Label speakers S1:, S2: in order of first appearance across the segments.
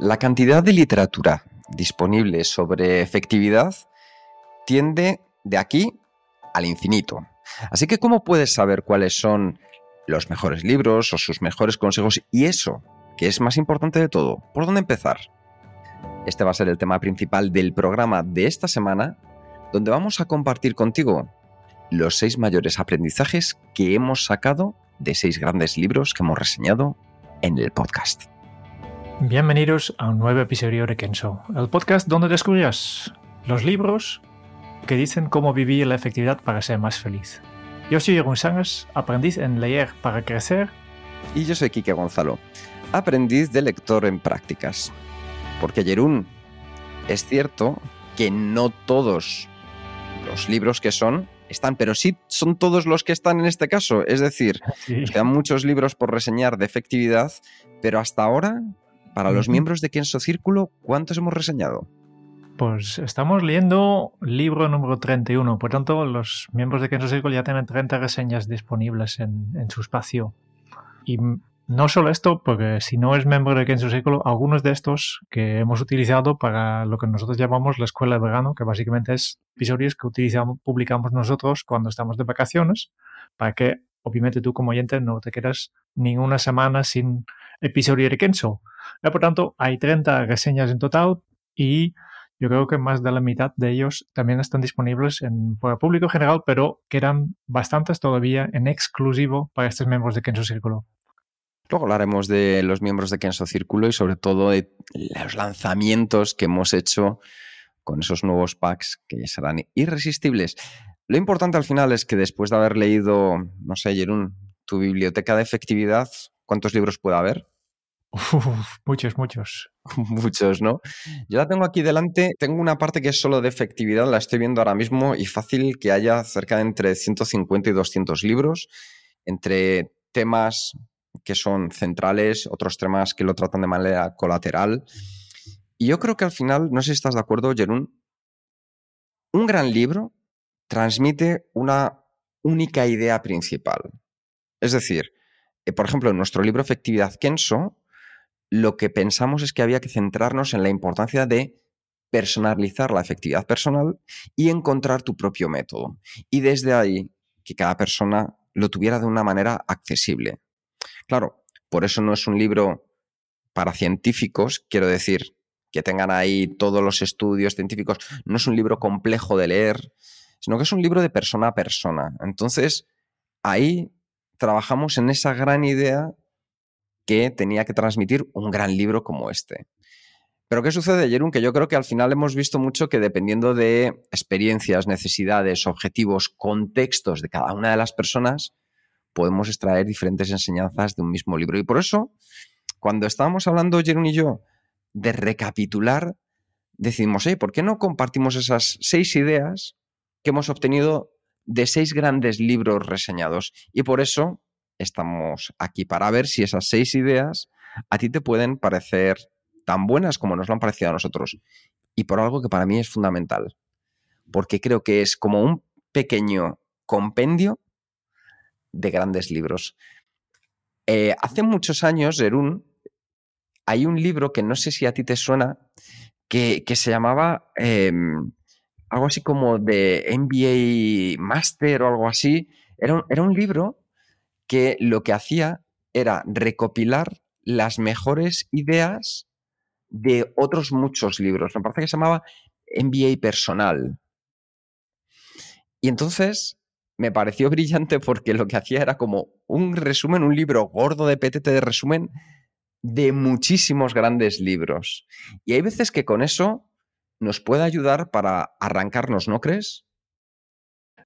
S1: La cantidad de literatura disponible sobre efectividad tiende de aquí al infinito. Así que, ¿cómo puedes saber cuáles son los mejores libros o sus mejores consejos? Y eso, que es más importante de todo, ¿por dónde empezar? Este va a ser el tema principal del programa de esta semana, donde vamos a compartir contigo los seis mayores aprendizajes que hemos sacado de seis grandes libros que hemos reseñado en el podcast.
S2: Bienvenidos a un nuevo episodio de Kenso, el podcast donde descubrirás los libros que dicen cómo vivir la efectividad para ser más feliz. Yo soy Jeroen Sangas, aprendiz en leer para crecer.
S1: Y yo soy Quique Gonzalo, aprendiz de lector en prácticas. Porque Jerún, es cierto que no todos los libros que son están, pero sí son todos los que están en este caso. Es decir, quedan muchos libros por reseñar de efectividad, pero hasta ahora para los miembros de Kenso Círculo, ¿cuántos hemos reseñado?
S2: Pues estamos leyendo libro número 31, por tanto los miembros de Kenso Círculo ya tienen 30 reseñas disponibles en, su espacio. Y no solo esto, porque si no es miembro de Kenso Círculo, algunos de estos que hemos utilizado para lo que nosotros llamamos la escuela de verano, que básicamente es episodios que utilizamos, publicamos nosotros cuando estamos de vacaciones, para que obviamente tú como oyente no te quedas ninguna semana sin episodio de Kenso. Por tanto, hay 30 reseñas en total y yo creo que más de la mitad de ellos también están disponibles en, para el público general, pero quedan bastantes todavía en exclusivo para estos miembros de Kenso Círculo.
S1: Luego hablaremos de los miembros de Kenso Círculo y sobre todo de los lanzamientos que hemos hecho con esos nuevos packs que serán irresistibles. Lo importante al final es que después de haber leído, no sé, Jerún, tu biblioteca de efectividad, ¿cuántos libros puede haber?
S2: muchos, muchos.
S1: muchos, ¿no? Yo la tengo aquí delante, tengo una parte que es solo de efectividad, la estoy viendo ahora mismo y fácil que haya cerca de entre 150 y 200 libros, entre temas que son centrales, otros temas que lo tratan de manera colateral. Y yo creo que al final, no sé si estás de acuerdo, Jerún, un gran libro transmite una única idea principal. Es decir, por ejemplo, en nuestro libro Efectividad Kenso, lo que pensamos es que había que centrarnos en la importancia de personalizar la efectividad personal y encontrar tu propio método. Y desde ahí, que cada persona lo tuviera de una manera accesible. Claro, por eso no es un libro para científicos, quiero decir, que tengan ahí todos los estudios científicos, no es un libro complejo de leer, sino que es un libro de persona a persona. Entonces, ahí trabajamos en esa gran idea que tenía que transmitir un gran libro como este. Pero ¿qué sucede, Jerún? Que yo creo que al final hemos visto mucho que dependiendo de experiencias, necesidades, objetivos, contextos de cada una de las personas, podemos extraer diferentes enseñanzas de un mismo libro. Y por eso, cuando estábamos hablando, Jerún y yo, de recapitular, decidimos, ¿por qué no compartimos esas seis ideas que hemos obtenido de seis grandes libros reseñados. Y por eso estamos aquí para ver si esas seis ideas a ti te pueden parecer tan buenas como nos lo han parecido a nosotros. Y por algo que para mí es fundamental. Porque creo que es como un pequeño compendio de grandes libros. Eh, hace muchos años, Erún, hay un libro que no sé si a ti te suena, que, se llamaba em, algo así como de MBA Master o algo así. Era un, era un libro que lo que hacía era recopilar las mejores ideas de otros muchos libros. Me parece que se llamaba MBA Personal. Y entonces me pareció brillante porque lo que hacía era como un resumen, un libro gordo de PTT de resumen de muchísimos grandes libros. Y hay veces que con eso nos puede ayudar para arrancarnos, ¿no crees?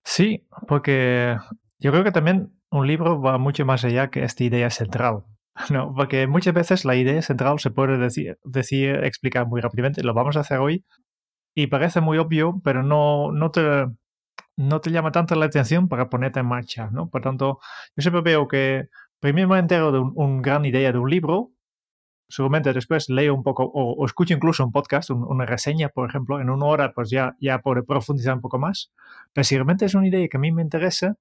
S2: Sí, porque yo creo que también un libro va mucho más allá que esta idea central. No, porque muchas veces la idea central se puede decir, decir, explicar muy rápidamente. Lo vamos a hacer hoy y parece muy obvio, pero no, no, te, no te llama tanto la atención para ponerte en marcha, ¿no? Por tanto, yo siempre veo que primero me entero de una un gran idea de un libro, seguramente después leo un poco o, escucho incluso un podcast, una reseña, por ejemplo, en una hora pues ya, ya puedo profundizar un poco más. Pero si realmente es una idea que a mí me interesa,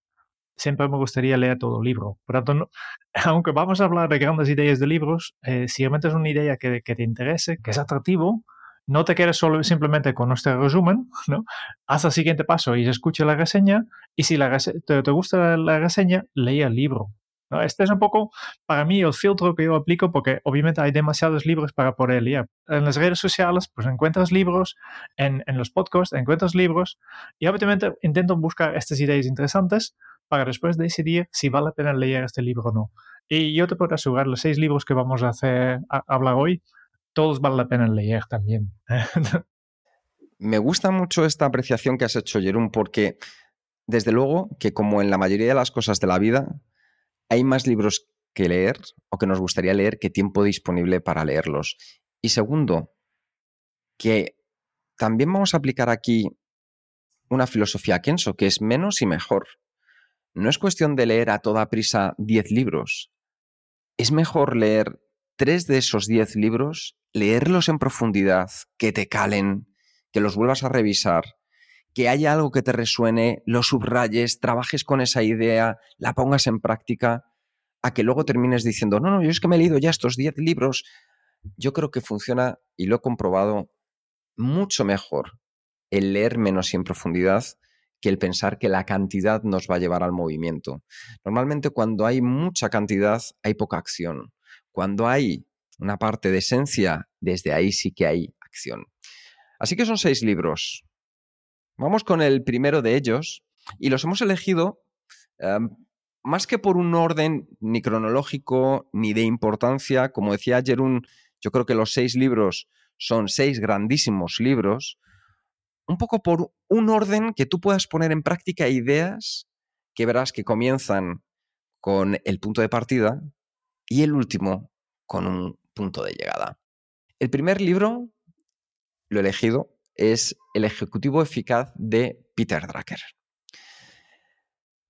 S2: siempre me gustaría leer todo el libro. Por tanto, aunque vamos a hablar de grandes ideas de libros, eh, si realmente es una idea que, que, te interese, que es atractivo, no te quedes solo simplemente con nuestro resumen, ¿no? Haz el siguiente paso y escucha la reseña, y si la te, te, gusta la reseña, lee el libro. ¿No? Este es un poco, para mí, el filtro que yo aplico, porque obviamente hay demasiados libros para poder leer. En las redes sociales, pues encuentras libros, en, en los podcasts encuentras libros, y obviamente intento buscar estas ideas interesantes, para después decidir si vale la pena leer este libro o no. Y yo te puedo asegurar, los seis libros que vamos a hacer, hablar hoy, todos vale la pena leer también.
S1: Me gusta mucho esta apreciación que has hecho, Jerón, porque desde luego que como en la mayoría de las cosas de la vida, hay más libros que leer o que nos gustaría leer que tiempo disponible para leerlos. Y segundo, que también vamos a aplicar aquí una filosofía Kenso, que es menos y mejor no es cuestión de leer a toda prisa 10 libros. Es mejor leer tres de esos 10 libros, leerlos en profundidad, que te calen, que los vuelvas a revisar, que haya algo que te resuene, lo subrayes, trabajes con esa idea, la pongas en práctica, a que luego termines diciendo, no, no, yo es que me he leído ya estos 10 libros. Yo creo que funciona, y lo he comprobado, mucho mejor el leer menos y en profundidad que el pensar que la cantidad nos va a llevar al movimiento. Normalmente cuando hay mucha cantidad hay poca acción. Cuando hay una parte de esencia, desde ahí sí que hay acción. Así que son seis libros. Vamos con el primero de ellos y los hemos elegido em, más que por un orden ni cronológico ni de importancia. Como decía Jerún, yo creo que los seis libros son seis grandísimos libros un poco por un orden que tú puedas poner en práctica ideas que verás que comienzan con el punto de partida y el último con un punto de llegada. El primer libro, lo elegido, es El Ejecutivo Eficaz de Peter Drucker.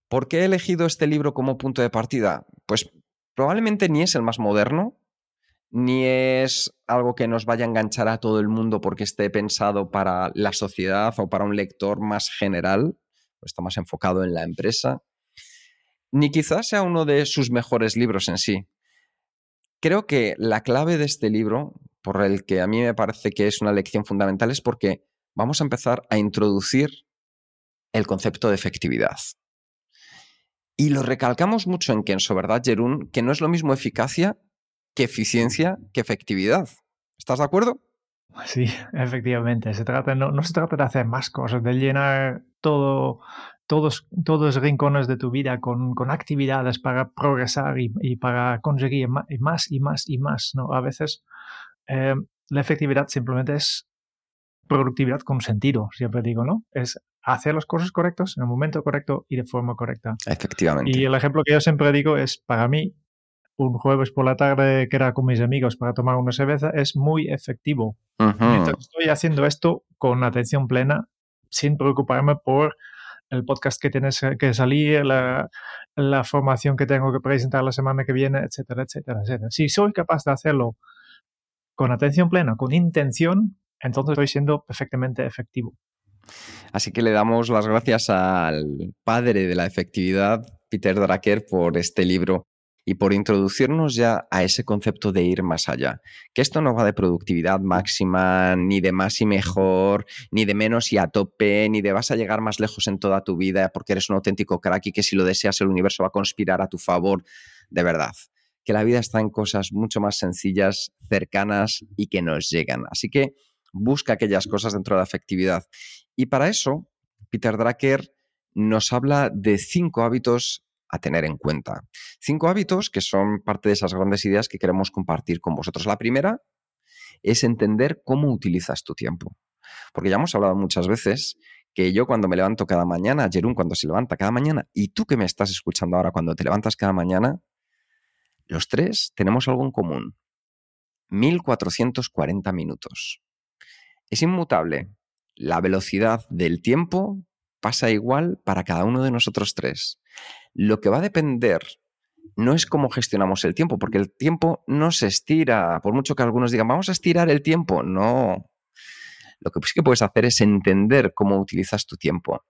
S1: ¿Por qué he elegido este libro como punto de partida? Pues probablemente ni es el más moderno, ni es algo que nos vaya a enganchar a todo el mundo porque esté pensado para la sociedad o para un lector más general, está más enfocado en la empresa, ni quizás sea uno de sus mejores libros en sí. Creo que la clave de este libro, por el que a mí me parece que es una lección fundamental, es porque vamos a empezar a introducir el concepto de efectividad. Y lo recalcamos mucho en Kenso, ¿verdad, Jerún? Que no es lo mismo eficacia que eficiencia que efectividad. ¿Estás de acuerdo?
S2: Sí, efectivamente. Se trata, no, se trata de hacer más cosas, de llenar todo, todos, todos los rincones de tu vida con, actividades para progresar y, para conseguir más y más y más. ¿no? A veces eh, la efectividad simplemente es productividad con sentido, siempre digo, ¿no? Es hacer las cosas correctas en el momento correcto y de forma correcta.
S1: Efectivamente.
S2: Y el ejemplo que yo siempre digo es, para mí, un jueves por la tarde que era con mis amigos para tomar una cerveza es muy efectivo. estoy haciendo esto con atención plena, sin preocuparme por el podcast que tienes que salir, la, la, formación que tengo que presentar la semana que viene, etcétera, etcétera, etcétera. Si soy capaz de hacerlo con atención plena, con intención, entonces estoy siendo perfectamente efectivo.
S1: Así que le damos las gracias al padre de la efectividad, Peter Drucker, por este libro y por introducirnos ya a ese concepto de ir más allá. Que esto no va de productividad máxima, ni de más y mejor, ni de menos y a tope, ni de vas a llegar más lejos en toda tu vida porque eres un auténtico crack y que si lo deseas el universo va a conspirar a tu favor. De verdad, que la vida está en cosas mucho más sencillas, cercanas y que nos llegan. Así que busca aquellas cosas dentro de la afectividad. Y para eso, Peter Drucker nos habla de cinco hábitos a tener en cuenta. Cinco hábitos que son parte de esas grandes ideas que queremos compartir con vosotros. La primera es entender cómo utilizas tu tiempo. Porque ya hemos hablado muchas veces que yo cuando me levanto cada mañana, Jerún cuando se levanta cada mañana, y tú que me estás escuchando ahora cuando te levantas cada mañana, los tres tenemos algo en común. 1440 minutos. Es inmutable. La velocidad del tiempo pasa igual para cada uno de nosotros tres. Lo que va a depender no es cómo gestionamos el tiempo, porque el tiempo no se estira, por mucho que algunos digan, vamos a estirar el tiempo, no. Lo que sí que puedes hacer es entender cómo utilizas tu tiempo,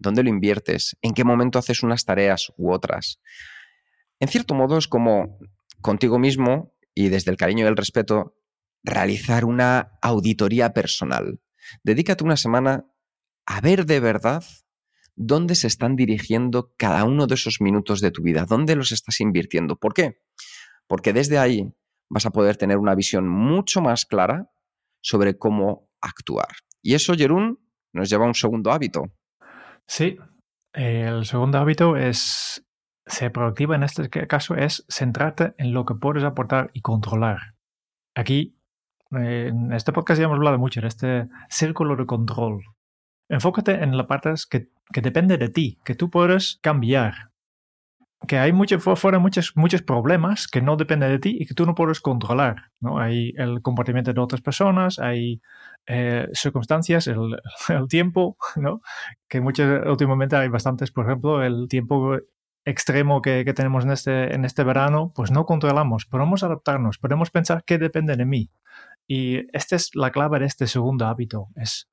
S1: dónde lo inviertes, en qué momento haces unas tareas u otras. En cierto modo es como contigo mismo y desde el cariño y el respeto realizar una auditoría personal. Dedícate una semana a ver de verdad dónde se están dirigiendo cada uno de esos minutos de tu vida, dónde los estás invirtiendo. ¿Por qué? Porque desde ahí vas a poder tener una visión mucho más clara sobre cómo actuar. Y eso, Jerún, nos lleva a un segundo hábito.
S2: Sí, el segundo hábito es ser productivo en este caso es centrarte en lo que puedes aportar y controlar. Aquí, en este podcast ya hemos hablado mucho de este círculo de control. Enfócate en las partes que, depende de ti, que tú puedes cambiar. Que hay mucho, fuera muchos, muchos problemas que no dependen de ti y que tú no puedes controlar. ¿no? Hay el comportamiento de otras personas, hay eh, circunstancias, el, tiempo, ¿no? que muchas, últimamente hay bastantes, por ejemplo, el tiempo extremo que, tenemos en este, en este verano, pues no controlamos. Podemos adaptarnos, podemos pensar que depende de mí. Y esta es la clave de este segundo hábito, es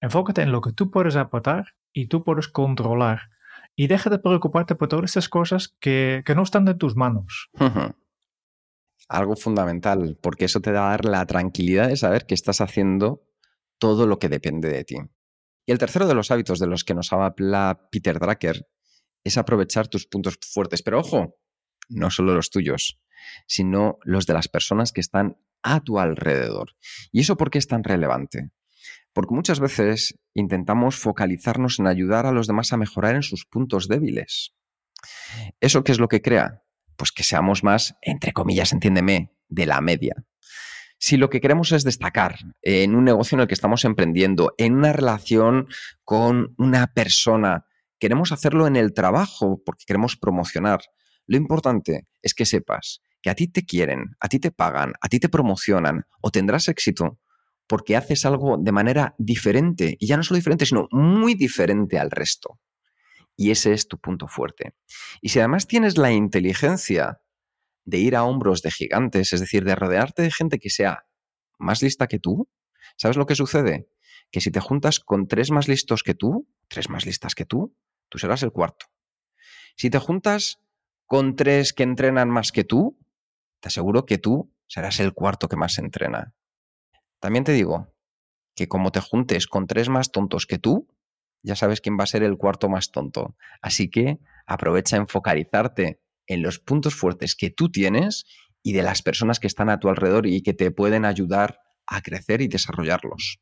S2: enfócate en lo que tú puedes aportar y tú puedes controlar. Y deja de preocuparte por todas estas cosas que, que no están de tus manos.
S1: Algo fundamental, porque eso te da a dar la tranquilidad de saber que estás haciendo todo lo que depende de ti. Y el tercero de los hábitos de los que nos habla Peter Drucker es aprovechar tus puntos fuertes. Pero ojo, no solo los tuyos, sino los de las personas que están a tu alrededor. ¿Y eso por qué es tan relevante? Porque muchas veces intentamos focalizarnos en ayudar a los demás a mejorar en sus puntos débiles. ¿Eso qué es lo que crea? Pues que seamos más, entre comillas, entiéndeme, de la media. Si lo que queremos es destacar en un negocio en el que estamos emprendiendo, en una relación con una persona, queremos hacerlo en el trabajo porque queremos promocionar. Lo importante es que sepas que a ti te quieren, a ti te pagan, a ti te promocionan o tendrás éxito porque haces algo de manera diferente, y ya no solo diferente, sino muy diferente al resto. Y ese es tu punto fuerte. Y si además tienes la inteligencia de ir a hombros de gigantes, es decir, de rodearte de gente que sea más lista que tú, ¿sabes lo que sucede? Que si te juntas con tres más listos que tú, tres más listas que tú, tú serás el cuarto. Si te juntas con tres que entrenan más que tú, te aseguro que tú serás el cuarto que más entrena. También te digo que como te juntes con tres más tontos que tú, ya sabes quién va a ser el cuarto más tonto. Así que aprovecha en focalizarte en los puntos fuertes que tú tienes y de las personas que están a tu alrededor y que te pueden ayudar a crecer y desarrollarlos.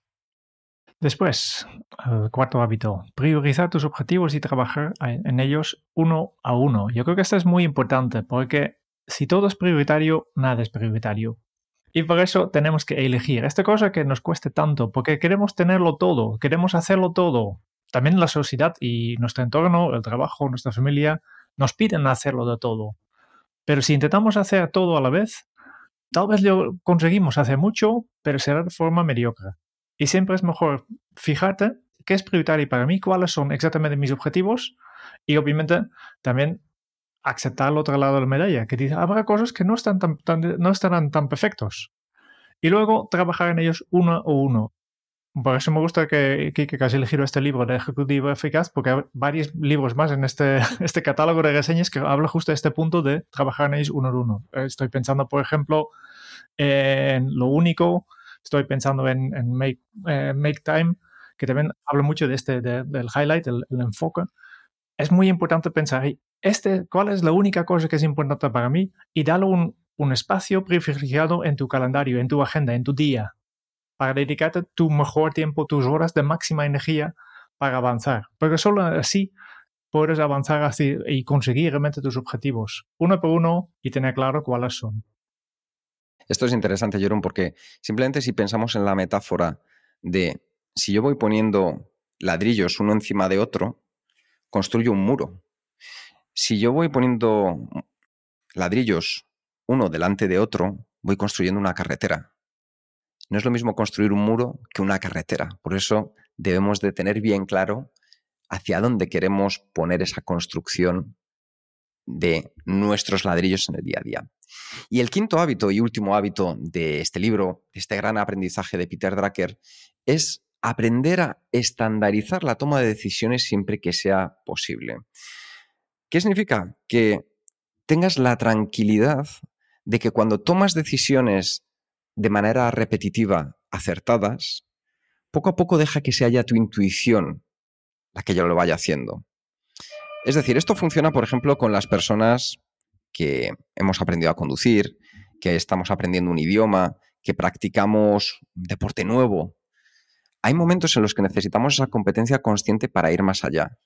S2: Después, el cuarto hábito, priorizar tus objetivos y trabajar en ellos uno a uno. Yo creo que esto es muy importante porque si todo es prioritario, nada es prioritario. Y por eso tenemos que elegir esta cosa que nos cueste tanto, porque queremos tenerlo todo, queremos hacerlo todo. También la sociedad y nuestro entorno, el trabajo, nuestra familia, nos piden hacerlo de todo. Pero si intentamos hacer todo a la vez, tal vez lo conseguimos hacer mucho, pero será de forma mediocre. Y siempre es mejor fijarte qué es prioritario para mí, cuáles son exactamente mis objetivos y obviamente también aceptar el otro lado de la medalla, que dice, habrá cosas que no, están tan, no estarán tan perfectos. Y luego trabajar en ellos uno a uno. Por eso me gusta que, que, que elegido este libro de Ejecutivo Eficaz, porque hay varios libros más en este, este catálogo de reseñas que habla justo de este punto de trabajar en ellos uno a uno. Estoy pensando, por ejemplo, en lo único, estoy pensando en, make, eh, make, Time, que también habla mucho de este, de, del highlight, el, enfoque. Es muy importante pensar, este, ¿cuál es la única cosa que es importante para mí? Y darle un, espacio privilegiado en tu calendario, en tu agenda, en tu día, para dedicarte tu mejor tiempo, tus horas de máxima energía para avanzar. Porque solo así puedes avanzar así y conseguir realmente tus objetivos, uno por uno, y tener claro cuáles son.
S1: Esto es interesante, Jerón, porque simplemente si pensamos en la metáfora de si yo voy poniendo ladrillos uno encima de otro, construyo un muro. Si yo voy poniendo ladrillos uno delante de otro, voy construyendo una carretera. No es lo mismo construir un muro que una carretera. Por eso debemos de tener bien claro hacia dónde queremos poner esa construcción de nuestros ladrillos en el día a día. Y el quinto hábito y último hábito de este libro, este gran aprendizaje de Peter Drucker, es aprender a estandarizar la toma de decisiones siempre que sea posible. ¿Qué significa? Que tengas la tranquilidad de que cuando tomas decisiones de manera repetitiva acertadas, poco a poco deja que se haya tu intuición la que ya lo vaya haciendo. Es decir, esto funciona, por ejemplo, con las personas que hemos aprendido a conducir, que estamos aprendiendo un idioma, que practicamos deporte nuevo. Hay momentos en los que necesitamos esa competencia consciente para ir más allá.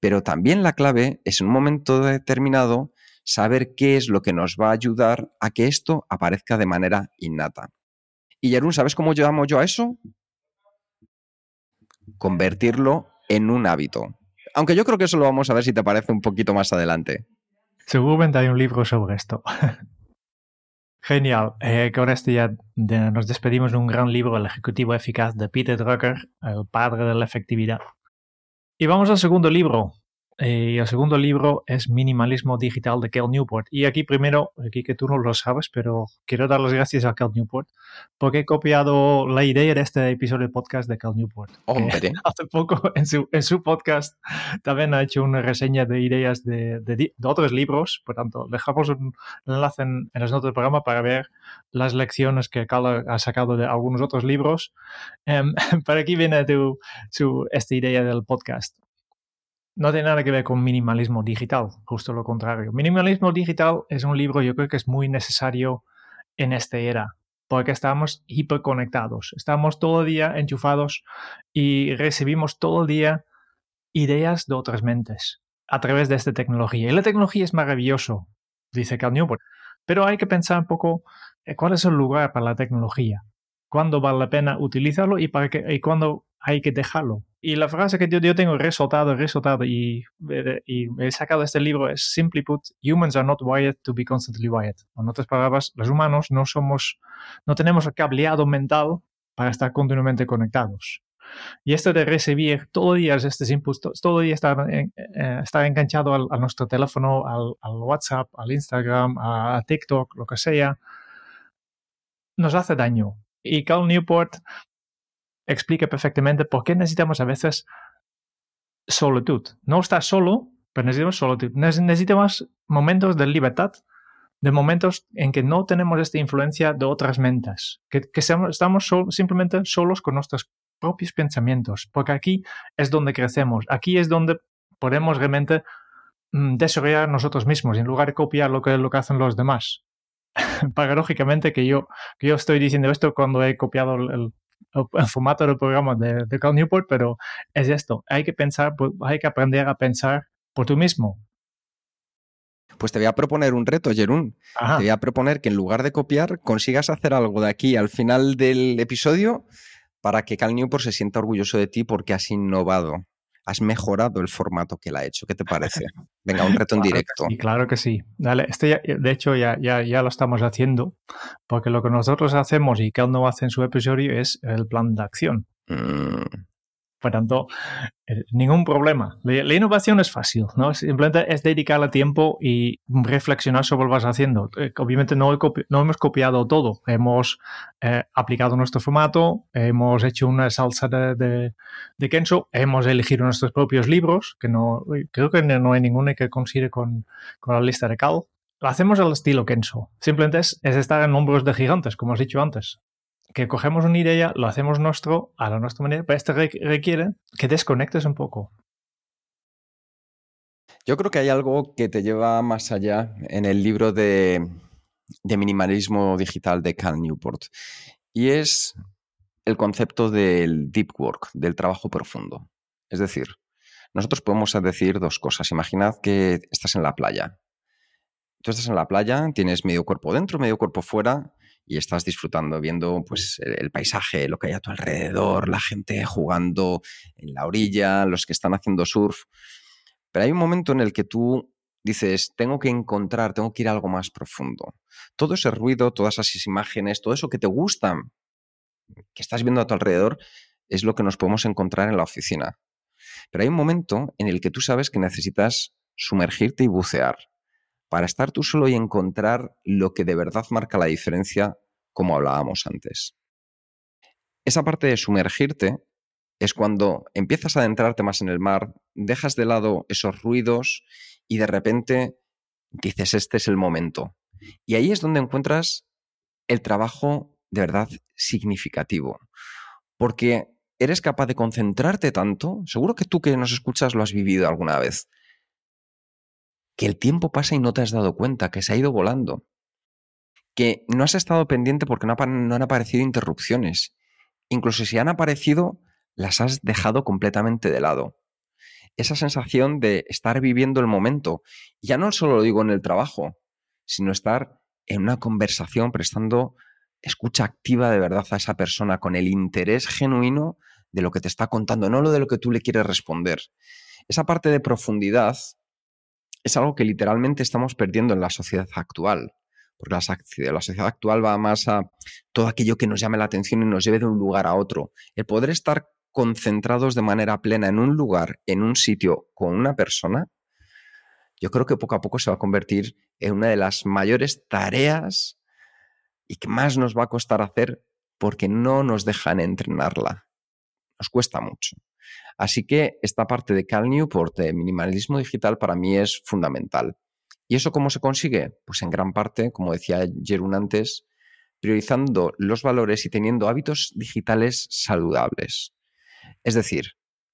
S1: Pero también la clave es en un momento determinado saber qué es lo que nos va a ayudar a que esto aparezca de manera innata. Y Yarun, ¿sabes cómo llamo yo a eso? Convertirlo en un hábito. Aunque yo creo que eso lo vamos a ver si te parece un poquito más adelante.
S2: Seguramente hay un libro sobre esto. Genial. Eh, con esto ya nos despedimos de un gran libro, El Ejecutivo Eficaz de Peter Drucker, el padre de la efectividad. Y vamos al segundo libro, y eh, el segundo libro es Minimalismo Digital de Cal Newport. Y aquí primero, aquí que tú no lo sabes, pero quiero dar las gracias a Cal Newport porque he copiado la idea de este episodio de podcast de Cal Newport.
S1: Hombre.
S2: Hace poco en su, en su podcast también ha hecho una reseña de ideas de, de, otros libros. Por tanto, dejamos un enlace en, en las notas del programa para ver las lecciones que Cal ha sacado de algunos otros libros. Um, pero aquí viene tu, su, esta idea del podcast no tiene nada que ver con minimalismo digital, justo lo contrario. Minimalismo digital es un libro yo creo que es muy necesario en esta era, porque estamos hiperconectados, estamos todo el día enchufados y recibimos todo el día ideas de otras mentes a través de esta tecnología. Y la tecnología es maravilloso, dice Cal Newport, pero hay que pensar un poco eh, cuál es el lugar para la tecnología, cuándo vale la pena utilizarlo y, para qué, y cuándo hay que dejarlo. Y la frase que yo, yo tengo resaltado, resaltado y, y he sacado este libro es, simply put, humans are not wired to be constantly wired. En otras palabras, los humanos no somos, no tenemos el cableado mental para estar continuamente conectados. Y esto de recibir todo el día estos inputs, todo el día estar, eh, estar enganchado al, a nuestro teléfono, al, al, WhatsApp, al Instagram, a, TikTok, lo que sea, nos hace daño. Y Cal Newport explica perfectamente por qué necesitamos a veces solitud. No estar solo, pero necesitamos solitud. Necesitamos momentos de libertad, de momentos en que no tenemos esta influencia de otras mentes, que, estamos simplemente solos con nuestros propios pensamientos, porque aquí es donde crecemos, aquí es donde podemos realmente mm, desarrollar nosotros mismos, en lugar de copiar lo que, lo que hacen los demás. Paradójicamente que yo, que yo estoy diciendo esto cuando he copiado el, el formato del programa de, de Cal Newport, pero es esto, hay que pensar, hay que aprender a pensar por tú mismo.
S1: Pues te voy a proponer un reto, Jerún. Te voy a proponer que en lugar de copiar, consigas hacer algo de aquí al final del episodio para que Cal Newport se sienta orgulloso de ti porque has innovado has mejorado el formato que él ha hecho. ¿Qué te parece? Venga, un reto en directo.
S2: Sí, claro que sí. Dale, este de hecho ya, ya, ya, lo estamos haciendo, porque lo que nosotros hacemos y que él no hace en su episodio es el plan de acción. Mm. Por tanto, eh, ningún problema. La, innovación es fácil, ¿no? Simplemente es dedicarle tiempo y reflexionar sobre lo que vas haciendo. Eh, obviamente no, no, hemos copiado todo. Hemos eh, aplicado nuestro formato, hemos hecho una salsa de, de, Kenzo, hemos elegido nuestros propios libros, que no creo que no hay ninguno que con, con la lista de Cal. Lo hacemos al estilo Kenzo. Simplemente es, es estar en hombros de gigantes, como has dicho antes que cogemos una idea, lo hacemos nuestro, a la nuestra manera, pero esto requiere que desconectes un poco.
S1: Yo creo que hay algo que te lleva más allá en el libro de, de minimalismo digital de Cal Newport y es el concepto del deep work, del trabajo profundo. Es decir, nosotros podemos decir dos cosas. Imaginad que estás en la playa. Tú estás en la playa, tienes medio cuerpo dentro, medio cuerpo fuera y estás disfrutando, viendo pues, el, paisaje, lo que hay a tu alrededor, la gente jugando en la orilla, los que están haciendo surf. Pero hay un momento en el que tú dices, tengo que encontrar, tengo que ir a algo más profundo. Todo ese ruido, todas esas imágenes, todo eso que te gusta, que estás viendo a tu alrededor, es lo que nos podemos encontrar en la oficina. Pero hay un momento en el que tú sabes que necesitas sumergirte y bucear para estar tú solo y encontrar lo que de verdad marca la diferencia, como hablábamos antes. Esa parte de sumergirte es cuando empiezas a adentrarte más en el mar, dejas de lado esos ruidos y de repente dices, este es el momento. Y ahí es donde encuentras el trabajo de verdad significativo. Porque eres capaz de concentrarte tanto, seguro que tú que nos escuchas lo has vivido alguna vez, que el tiempo pasa y no te has dado cuenta, que se ha ido volando, que no has estado pendiente porque no, han aparecido interrupciones. Incluso si han aparecido, las has dejado completamente de lado. Esa sensación de estar viviendo el momento, ya no solo lo digo en el trabajo, sino estar en una conversación prestando escucha activa de verdad a esa persona con el interés genuino de lo que te está contando, no lo de lo que tú le quieres responder. Esa parte de profundidad es algo que literalmente estamos perdiendo en la sociedad actual. Porque la, sociedad actual va más a todo aquello que nos llame la atención y nos lleve de un lugar a otro. El poder estar concentrados de manera plena en un lugar, en un sitio, con una persona, yo creo que poco a poco se va a convertir en una de las mayores tareas y que más nos va a costar hacer porque no nos dejan entrenarla. Nos cuesta mucho. Así que esta parte de Cal Newport de minimalismo digital para mí es fundamental. ¿Y eso cómo se consigue? Pues en gran parte, como decía Jerún antes, priorizando los valores y teniendo hábitos digitales saludables. Es decir,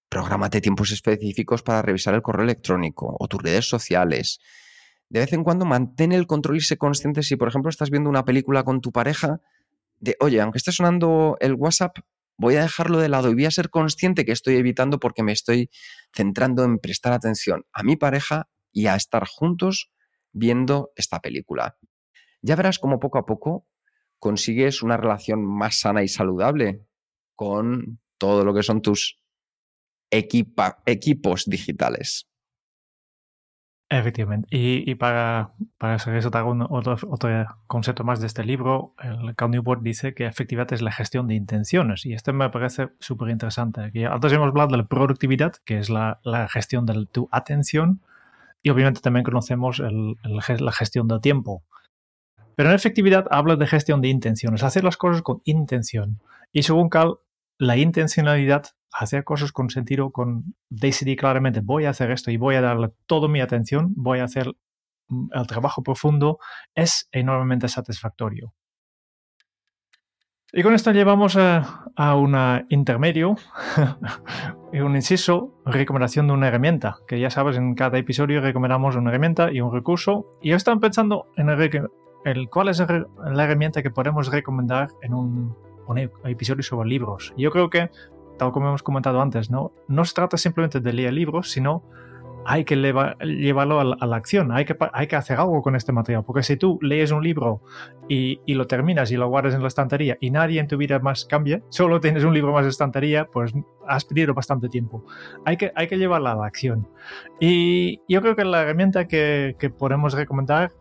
S1: prográmate tiempos específicos para revisar el correo electrónico o tus redes sociales. De vez en cuando mantén el control y sé consciente si, por ejemplo, estás viendo una película con tu pareja, de, oye, aunque esté sonando el WhatsApp, voy a dejarlo de lado y voy a ser consciente que estoy evitando porque me estoy centrando en prestar atención a mi pareja y a estar juntos viendo esta película. Ya verás cómo poco a poco consigues una relación más sana y saludable con todo lo que son tus equipos digitales.
S2: Efectivamente. Y, para, para eso, otro, otro, concepto más de este libro. El Newport dice que efectividad es la gestión de intenciones. Y este me parece súper interesante. Antes hemos hablado de la productividad, que es la, la gestión de tu atención. Y obviamente también conocemos el, la gestión del tiempo. Pero en efectividad habla de gestión de intenciones, hacer las cosas con intención. Y según Cal, la intencionalidad hacer cosas con sentido, con decidir claramente voy a hacer esto y voy a darle toda mi atención, voy a hacer mm, el trabajo profundo, es enormemente satisfactorio. Y con esto llevamos a, un intermedio, un inciso, recomendación de una herramienta, que ya sabes, en cada episodio recomendamos una herramienta y un recurso. Y yo estaba pensando en el, cuál es la herramienta que podemos recomendar en un episodio sobre libros. Yo creo que tal como hemos comentado antes, ¿no? No se trata simplemente de leer libros, sino hay que llevarlo a la, acción, hay que, hay que hacer algo con este material, porque si tú lees un libro y, lo terminas y lo guardas en la estantería y nadie en tu vida más cambia, solo tienes un libro más de estantería, pues has perdido bastante tiempo. Hay que, hay que llevarla a la acción. Y yo creo que la herramienta que, que podemos recomendar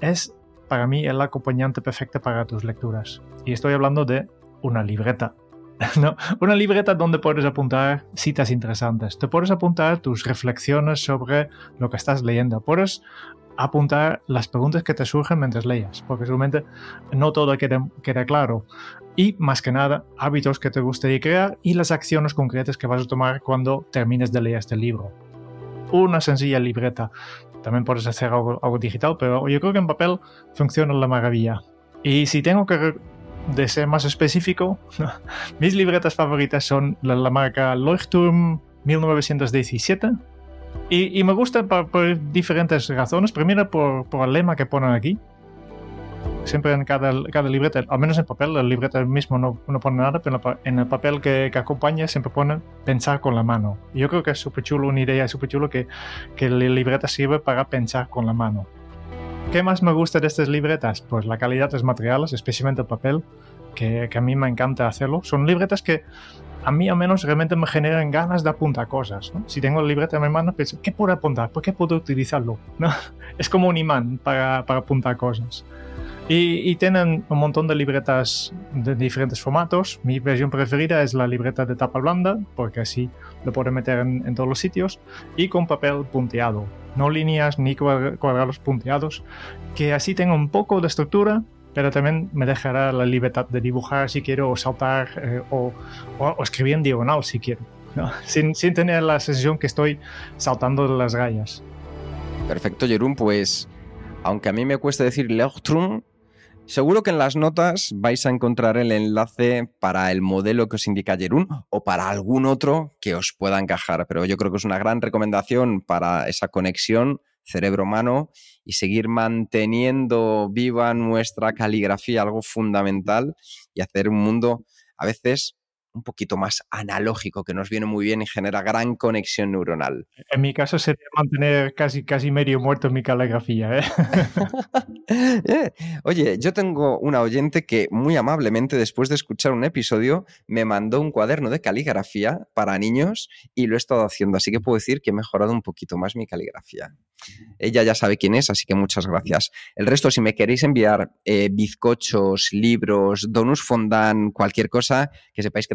S2: es para mí el acompañante perfecto para tus lecturas. Y estoy hablando de una libreta ¿no? Una libreta donde puedes apuntar citas interesantes. Te puedes apuntar tus reflexiones sobre lo que estás leyendo. Puedes apuntar las preguntas que te surgen mientras leas, porque seguramente no todo queda, claro. Y más que nada, hábitos que te gustaría crear y las acciones concretas que vas a tomar cuando termines de leer este libro. Una sencilla libreta. También puedes hacer algo, algo digital, pero yo creo que en papel funciona la maravilla. Y si tengo que de ser más específico, mis libretas favoritas son la, marca Leuchtturm 1917. Y, me gustan por, diferentes razones. Primero, por, el lema que ponen aquí. Siempre en cada, cada libreta, al menos en papel, la libreta mismo no, no pone nada, pero en el papel que, acompaña siempre pone pensar con la mano. Y yo creo que es súper chulo, una idea súper chulo que, que la libreta sirve para pensar con la mano. ¿Qué más me gusta de estas libretas? Pues la calidad de los materiales, especialmente el papel, que, que a mí me encanta hacerlo. Son libretas que a mí al menos realmente me generan ganas de apuntar cosas. ¿no? Si tengo la libreta en mi mano, pienso, ¿qué puedo apuntar? ¿Por qué puedo utilizarlo? ¿No? Es como un imán para, para apuntar cosas. Y, y, tienen un montón de libretas de diferentes formatos. Mi versión preferida es la libreta de tapa blanda, porque así lo puedo meter en, en todos los sitios, y con papel punteado. No líneas ni cuadrados punteados, que así tengo un poco de estructura, pero también me dejará la libertad de dibujar si quiero, o saltar, eh, o, o, o, escribir en diagonal si quiero, sin, sin, tener la sensación que estoy saltando las rayas.
S1: Perfecto, Jerún, pues aunque a mí me cuesta decir Leuchtturm, Seguro que en las notas vais a encontrar el enlace para el modelo que os indica Jerún o para algún otro que os pueda encajar, pero yo creo que es una gran recomendación para esa conexión cerebro-mano y seguir manteniendo viva nuestra caligrafía, algo fundamental, y hacer un mundo a veces un poquito más analógico, que nos viene muy bien y genera gran conexión neuronal.
S2: En mi caso sería mantener casi, casi medio muerto en mi caligrafía. ¿eh?
S1: eh, oye, yo tengo una oyente que muy amablemente, después de escuchar un episodio, me mandó un cuaderno de caligrafía para niños y lo he estado haciendo, así que puedo decir que he mejorado un poquito más mi caligrafía. Ella ya sabe quién es, así que muchas gracias. El resto, si me queréis enviar eh, bizcochos, libros, donuts fondant, cualquier cosa, que sepáis que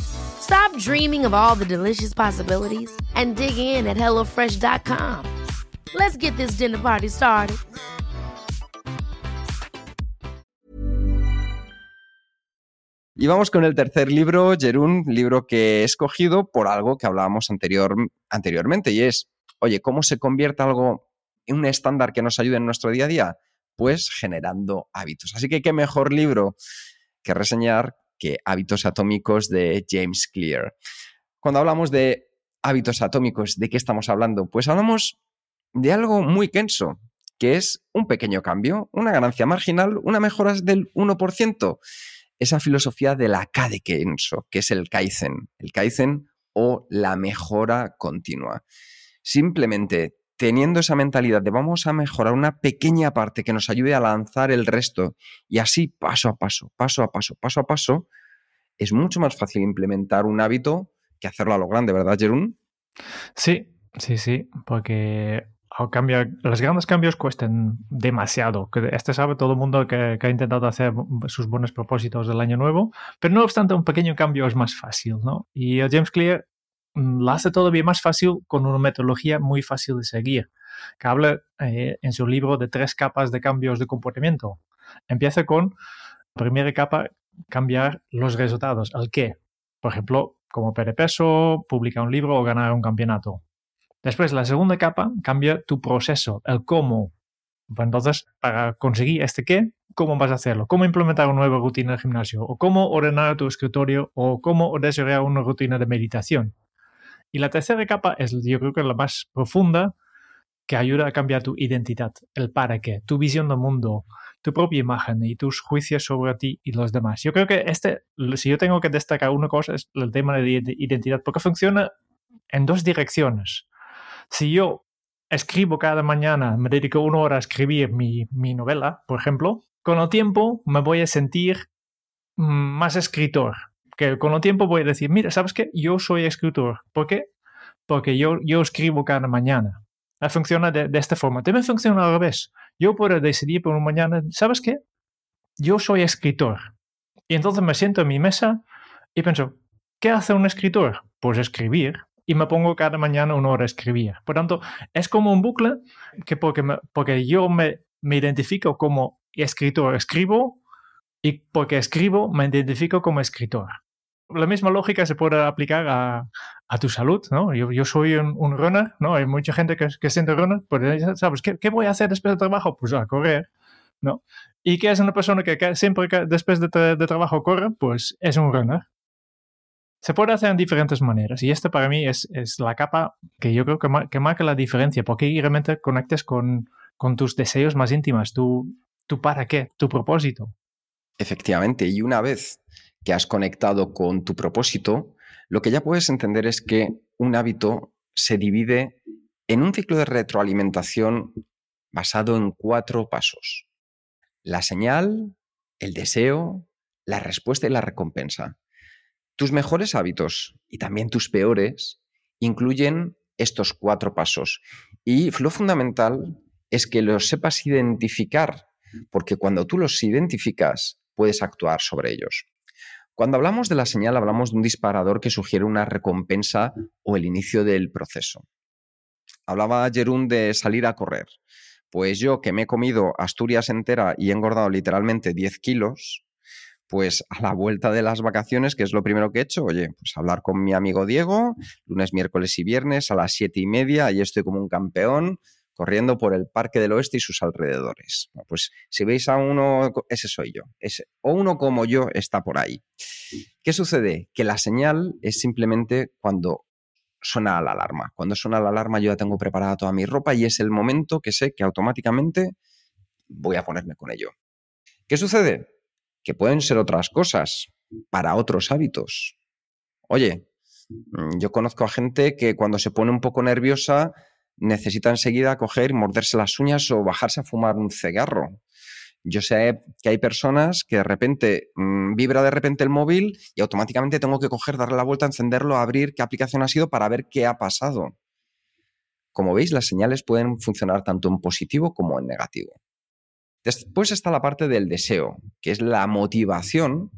S3: Stop dreaming of all the delicious possibilities and dig in at HelloFresh.com. Let's get this dinner party started.
S1: Y vamos con el tercer libro, Jerún, libro que he escogido por algo que hablábamos anterior, anteriormente, y es, oye, ¿cómo se convierte algo en un estándar que nos ayude en nuestro día a día? Pues generando hábitos. Así que qué mejor libro que reseñar que Hábitos Atómicos de James Clear. Cuando hablamos de hábitos atómicos, ¿de qué estamos hablando? Pues hablamos de algo muy kenso, que es un pequeño cambio, una ganancia marginal, una mejora del 1%. Esa filosofía de la K de Kenso, que es el Kaizen, el Kaizen o la mejora continua. Simplemente teniendo esa mentalidad de vamos a mejorar una pequeña parte que nos ayude a lanzar el resto y así paso a paso, paso a paso, paso a paso, es mucho más fácil implementar un hábito que hacerlo a lo grande, ¿verdad, Jerún?
S2: Sí, sí, sí, porque cambio, los grandes cambios cuestan demasiado. Este sabe todo el mundo que, ha intentado hacer sus buenos propósitos del año nuevo, pero no obstante, un pequeño cambio es más fácil, ¿no? Y James Clear Mm, lo hace todavía más fácil con una metodología muy fácil de seguir, que habla eh, en su libro de tres capas de cambios de comportamiento. Empieza con, primera capa, cambiar los resultados, el qué. Por ejemplo, como peso, publicar un libro o ganar un campeonato. Después, la segunda capa, cambia tu proceso, el cómo. Pues entonces, para conseguir este qué, ¿cómo vas a hacerlo? ¿Cómo implementar una nueva rutina de gimnasio? ¿O cómo ordenar tu escritorio? ¿O cómo desarrollar una rutina de meditación? Y la tercera capa es, yo creo que la más profunda, que ayuda a cambiar tu identidad, el para qué, tu visión del mundo, tu propia imagen y tus juicios sobre ti y los demás. Yo creo que este, si yo tengo que destacar una cosa, es el tema de identidad, porque funciona en dos direcciones. Si yo escribo cada mañana, me dedico una hora a escribir mi, novela, por ejemplo, con el tiempo me voy a sentir mm, más escritor, que con el tiempo voy a decir, mira, ¿sabes qué? Yo soy escritor. ¿Por qué? Porque yo, yo escribo cada mañana. Funciona de, de esta forma. También funciona al revés. Yo puedo decidir por una mañana, ¿sabes qué? Yo soy escritor. Y entonces me siento en mi mesa Y pienso, ¿qué hace un escritor? Pues escribir. Y me pongo cada mañana una hora a escribir. Por tanto, es como un bucle que porque, porque yo me, me identifico como escritor, escribo, y porque escribo, me identifico como escritor la misma lógica se puede aplicar a, a tu salud, ¿no? Yo, yo soy un, un, runner, ¿no? Hay mucha gente que, que siente runner, pues, ¿sabes? ¿Qué, ¿Qué, voy a hacer después del trabajo? Pues a correr, ¿no? ¿Y qué es una persona que, siempre que después de, de, trabajo corre? Pues es un runner. Se puede hacer en diferentes maneras y esta para mí es, es la capa que yo creo que, que marca la diferencia, porque realmente conectes con, con tus deseos más íntimas, tu, tu para qué, tu propósito.
S1: Efectivamente, y una vez que has conectado con tu propósito, lo que ya puedes entender es que un hábito se divide en un ciclo de retroalimentación basado en cuatro pasos. La señal, el deseo, la respuesta y la recompensa. Tus mejores hábitos y también tus peores incluyen estos cuatro pasos. Y lo fundamental es que los sepas identificar, porque cuando tú los identificas, puedes actuar sobre ellos. Cuando hablamos de la señal, hablamos de un disparador que sugiere una recompensa o el inicio del proceso. Hablaba Jerún de salir a correr. Pues yo que me he comido Asturias entera y he engordado literalmente 10 kilos, pues a la vuelta de las vacaciones, que es lo primero que he hecho, oye, pues hablar con mi amigo Diego, lunes, miércoles y viernes a las siete y media, ahí estoy como un campeón, corriendo por el Parque del Oeste y sus alrededores. pues si veis a uno, ese soy yo. Ese, o uno como yo está por ahí. ¿Qué sucede? Que la señal es simplemente cuando suena la alarma. Cuando suena la alarma yo ya tengo preparada toda mi ropa y es el momento que sé que automáticamente voy a ponerme con ello. ¿Qué sucede? Que pueden ser otras cosas para otros hábitos. Oye, mm, yo conozco a gente que cuando se pone un poco nerviosa necesita enseguida coger morderse las uñas o bajarse a fumar un cigarro. Yo sé que hay personas que de repente mmm, vibra de repente el móvil y automáticamente tengo que coger, darle la vuelta, encenderlo, abrir qué aplicación ha sido para ver qué ha pasado. Como veis, las señales pueden funcionar tanto en positivo como en negativo. Después está la parte del deseo, que es la motivación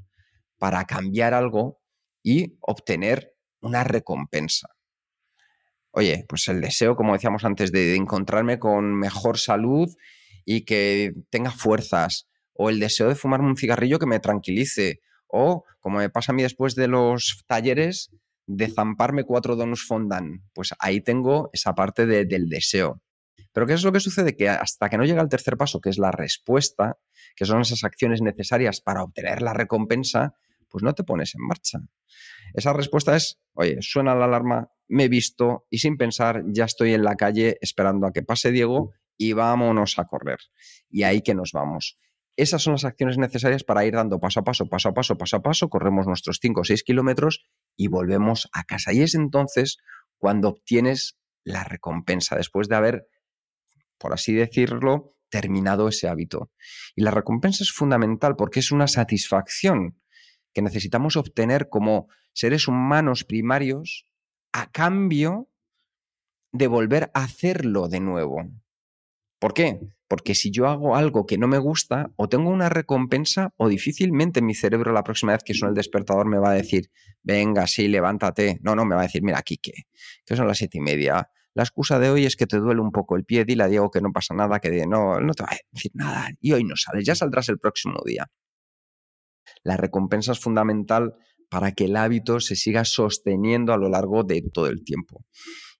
S1: para cambiar algo y obtener una recompensa oye, pues el deseo, como decíamos antes, de, encontrarme con mejor salud y que tenga fuerzas, o el deseo de fumarme un cigarrillo que me tranquilice, o como me pasa a mí después de los talleres, de zamparme cuatro donuts fondant. Pues ahí tengo esa parte del deseo. Pero ¿qué es lo que sucede? Que hasta que no llega el tercer paso, que es la respuesta, que son esas acciones necesarias para obtener la recompensa, pues no te pones en marcha. Esa respuesta es, oye, suena la alarma, me he visto y sin pensar ya estoy en la calle esperando a que pase Diego y vámonos a correr. Y ahí que nos vamos. Esas son las acciones necesarias para ir dando paso a paso, paso a paso, paso a paso, corremos nuestros 5 o 6 kilómetros y volvemos a casa. Y es entonces cuando obtienes la recompensa, después de haber, por así decirlo, terminado ese hábito. Y la recompensa es fundamental porque es una satisfacción que necesitamos obtener como seres humanos primarios a cambio de volver a hacerlo de nuevo. ¿Por qué? Porque si yo hago algo que no me gusta, o tengo una recompensa, o difícilmente mi cerebro la próxima vez que suene el despertador me va a decir, venga, sí, levántate. No, no, me va a decir, mira, aquí que, que son las siete y media. La excusa de hoy es que te duele un poco el pie, dile a Diego que no pasa nada, que no, no te va a decir nada, y hoy no sales, ya saldrás el próximo día. La recompensa es fundamental para que el hábito se siga sosteniendo a lo largo de todo el tiempo.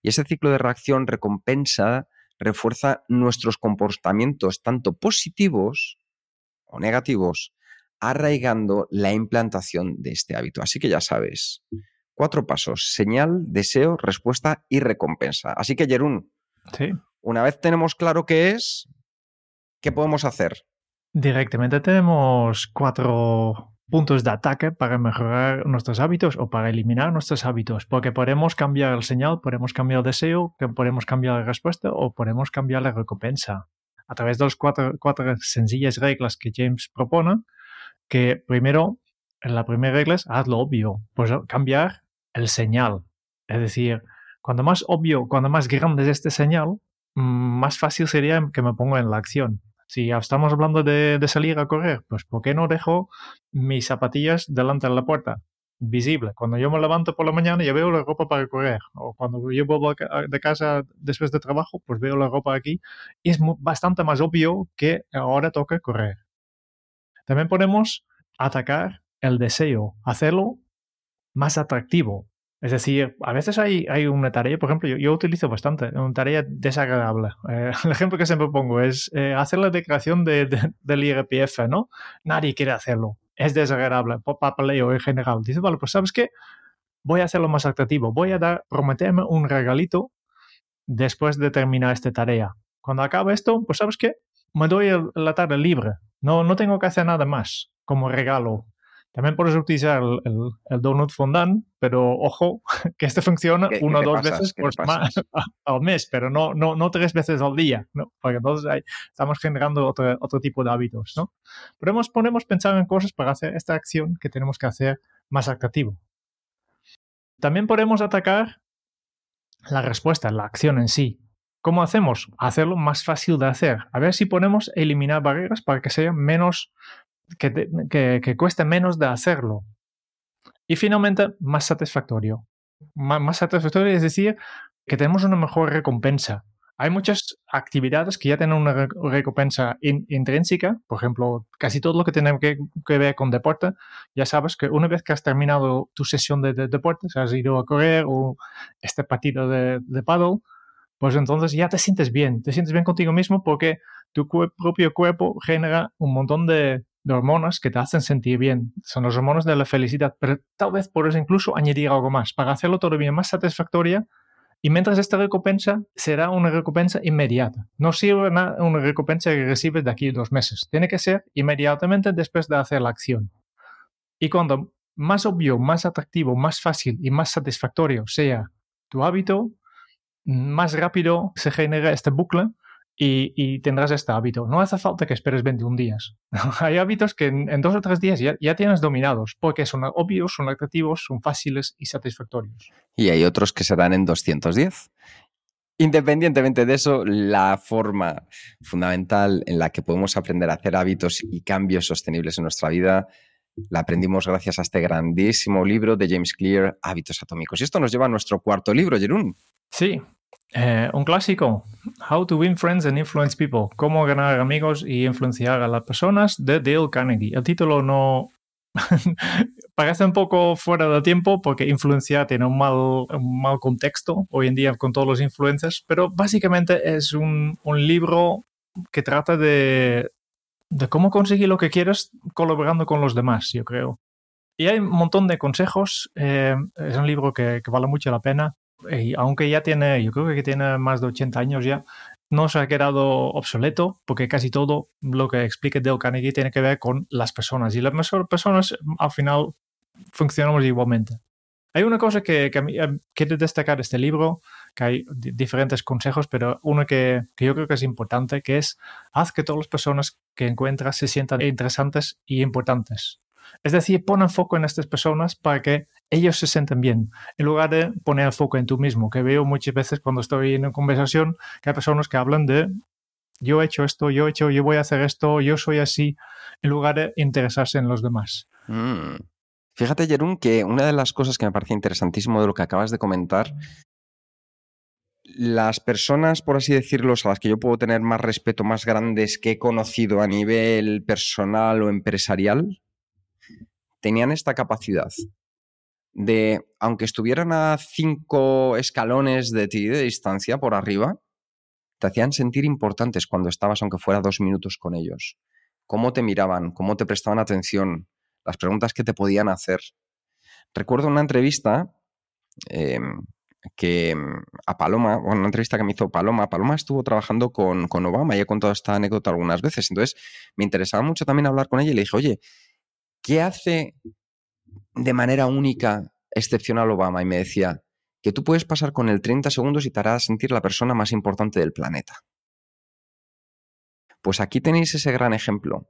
S1: Y ese ciclo de reacción recompensa refuerza nuestros comportamientos tanto positivos o negativos, arraigando la implantación de este hábito. Así que ya sabes, cuatro pasos, señal, deseo, respuesta y recompensa. Así que, Jerún, una vez tenemos claro qué es, ¿qué podemos hacer?
S2: Directamente tenemos cuatro puntos de ataque para mejorar nuestros hábitos o para eliminar nuestros hábitos, porque podemos cambiar el señal, podemos cambiar el deseo, podemos cambiar la respuesta o podemos cambiar la recompensa. A través de las cuatro, cuatro sencillas reglas que James propone, que primero, la primera regla es haz lo obvio, pues cambiar el señal. Es decir, cuando más obvio, cuando más grande es este señal, mm, más fácil sería que me ponga en la acción. Si estamos hablando de, salir a correr, pues ¿por qué no dejo mis zapatillas delante de la puerta? visible. Cuando yo me levanto por la mañana, ya veo la ropa para correr. O cuando yo vuelvo de casa después de trabajo, pues veo la ropa aquí. Es bastante más obvio que ahora toca correr. También podemos atacar el deseo, hacerlo más atractivo. Es decir, a veces hay, hay una tarea, por ejemplo, yo, utilizo bastante, una tarea desagradable. Eh, el ejemplo que siempre pongo es eh, hacer la declaración de, del IRPF, ¿no? Nadie quiere hacerlo, es desagradable, papeleo en general. Dice, vale, pues ¿sabes qué? Voy a hacerlo más atractivo, voy a dar, prometerme un regalito después de terminar esta tarea. Cuando acabe esto, pues ¿sabes qué? Me doy la tarde libre, no, no tengo que hacer nada más como regalo también puedes utilizar el, donut fondant, pero ojo, que este funciona una o dos veces por al mes, pero no, no, no tres veces al día, ¿no? porque entonces estamos generando otro, otro tipo de hábitos. ¿no? Podemos, podemos pensar en cosas para hacer esta acción que tenemos que hacer más atractivo. También podemos atacar la respuesta, la acción en sí. ¿Cómo hacemos? Hacerlo más fácil de hacer. A ver si podemos eliminar barreras para que sea menos que, cueste menos de hacerlo. Y finalmente, más satisfactorio. más satisfactorio es decir, que tenemos una mejor recompensa. Hay muchas actividades que ya tienen una recompensa intrínseca, por ejemplo, casi todo lo que tiene que, ver con deporte, ya sabes que una vez que has terminado tu sesión de, deporte, si has ido a correr o este partido de, de paddle, pues entonces ya te sientes bien, te sientes bien contigo mismo porque tu propio cuerpo genera un montón de, de hormonas que te hacen sentir bien. Son los hormonas de la felicidad, pero tal vez puedes incluso añadir algo más para hacerlo todavía más satisfactoria. Y mientras esta recompensa será una recompensa inmediata. No sirve una recompensa que recibes de aquí a dos meses. Tiene que ser inmediatamente después de hacer la acción. Y cuando más obvio, más atractivo, más fácil y más satisfactorio sea tu hábito, más rápido se genera este bucle y, tendrás este hábito. No hace falta que esperes 21 días. Hay hábitos que en, dos o tres días ya, tienes dominados, porque son obvios, son atractivos, son fáciles y satisfactorios.
S1: Y hay otros que se dan en 210. Independientemente de eso, la forma fundamental en la que podemos aprender a hacer hábitos y cambios sostenibles en nuestra vida la aprendimos gracias a este grandísimo libro de James Clear, Hábitos Atómicos. Y esto nos lleva a nuestro cuarto libro, Jerún.
S2: Sí, eh, un clásico, How to Win Friends and Influence People, cómo ganar amigos y influenciar a las personas de Dale Carnegie. El título no parece un poco fuera de tiempo porque influenciar tiene un mal, un mal contexto hoy en día con todos los influencers, pero básicamente es un, un libro que trata de, de cómo conseguir lo que quieres colaborando con los demás, yo creo. Y hay un montón de consejos. Eh, es un libro que, que, vale mucho la pena aunque ya tiene, yo creo que tiene más de 80 años ya, no se ha quedado obsoleto porque casi todo lo que explica Dale Carnegie tiene que ver con las personas y las personas al final funcionamos igualmente. Hay una cosa que, que eh, quiero destacar de este libro, que hay diferentes consejos, pero uno que, que, yo creo que es importante, que es haz que todas las personas que encuentras se sientan interesantes y importantes. Es decir, pon el foco en estas personas para que ellos se sienten bien, en lugar de poner el foco en tú mismo, que veo muchas veces cuando estoy en una conversación que hay personas que hablan de yo he hecho esto, yo he hecho, yo voy a hacer esto, yo soy así, en lugar de interesarse en los demás.
S1: Mm. Fíjate, Jerún, que una de las cosas que me parece interesantísimo de lo que acabas de comentar, las personas, por así decirlo, a las que yo puedo tener más respeto, más grandes que he conocido a nivel personal o empresarial, tenían esta capacidad de, aunque estuvieran a cinco escalones de ti de distancia por arriba, te hacían sentir importantes cuando estabas, aunque fuera dos minutos con ellos. Cómo te miraban, cómo te prestaban atención, las preguntas que te podían hacer. Recuerdo una entrevista em, que a Paloma, una entrevista que me hizo Paloma, Paloma estuvo trabajando con, con Obama y he contado esta anécdota algunas veces, entonces me interesaba mucho también hablar con ella y le dije, oye, ¿qué hace de manera única, excepcional Obama? Y me decía que tú puedes pasar con el 30 segundos y te hará sentir la persona más importante del planeta. Pues aquí tenéis ese gran ejemplo.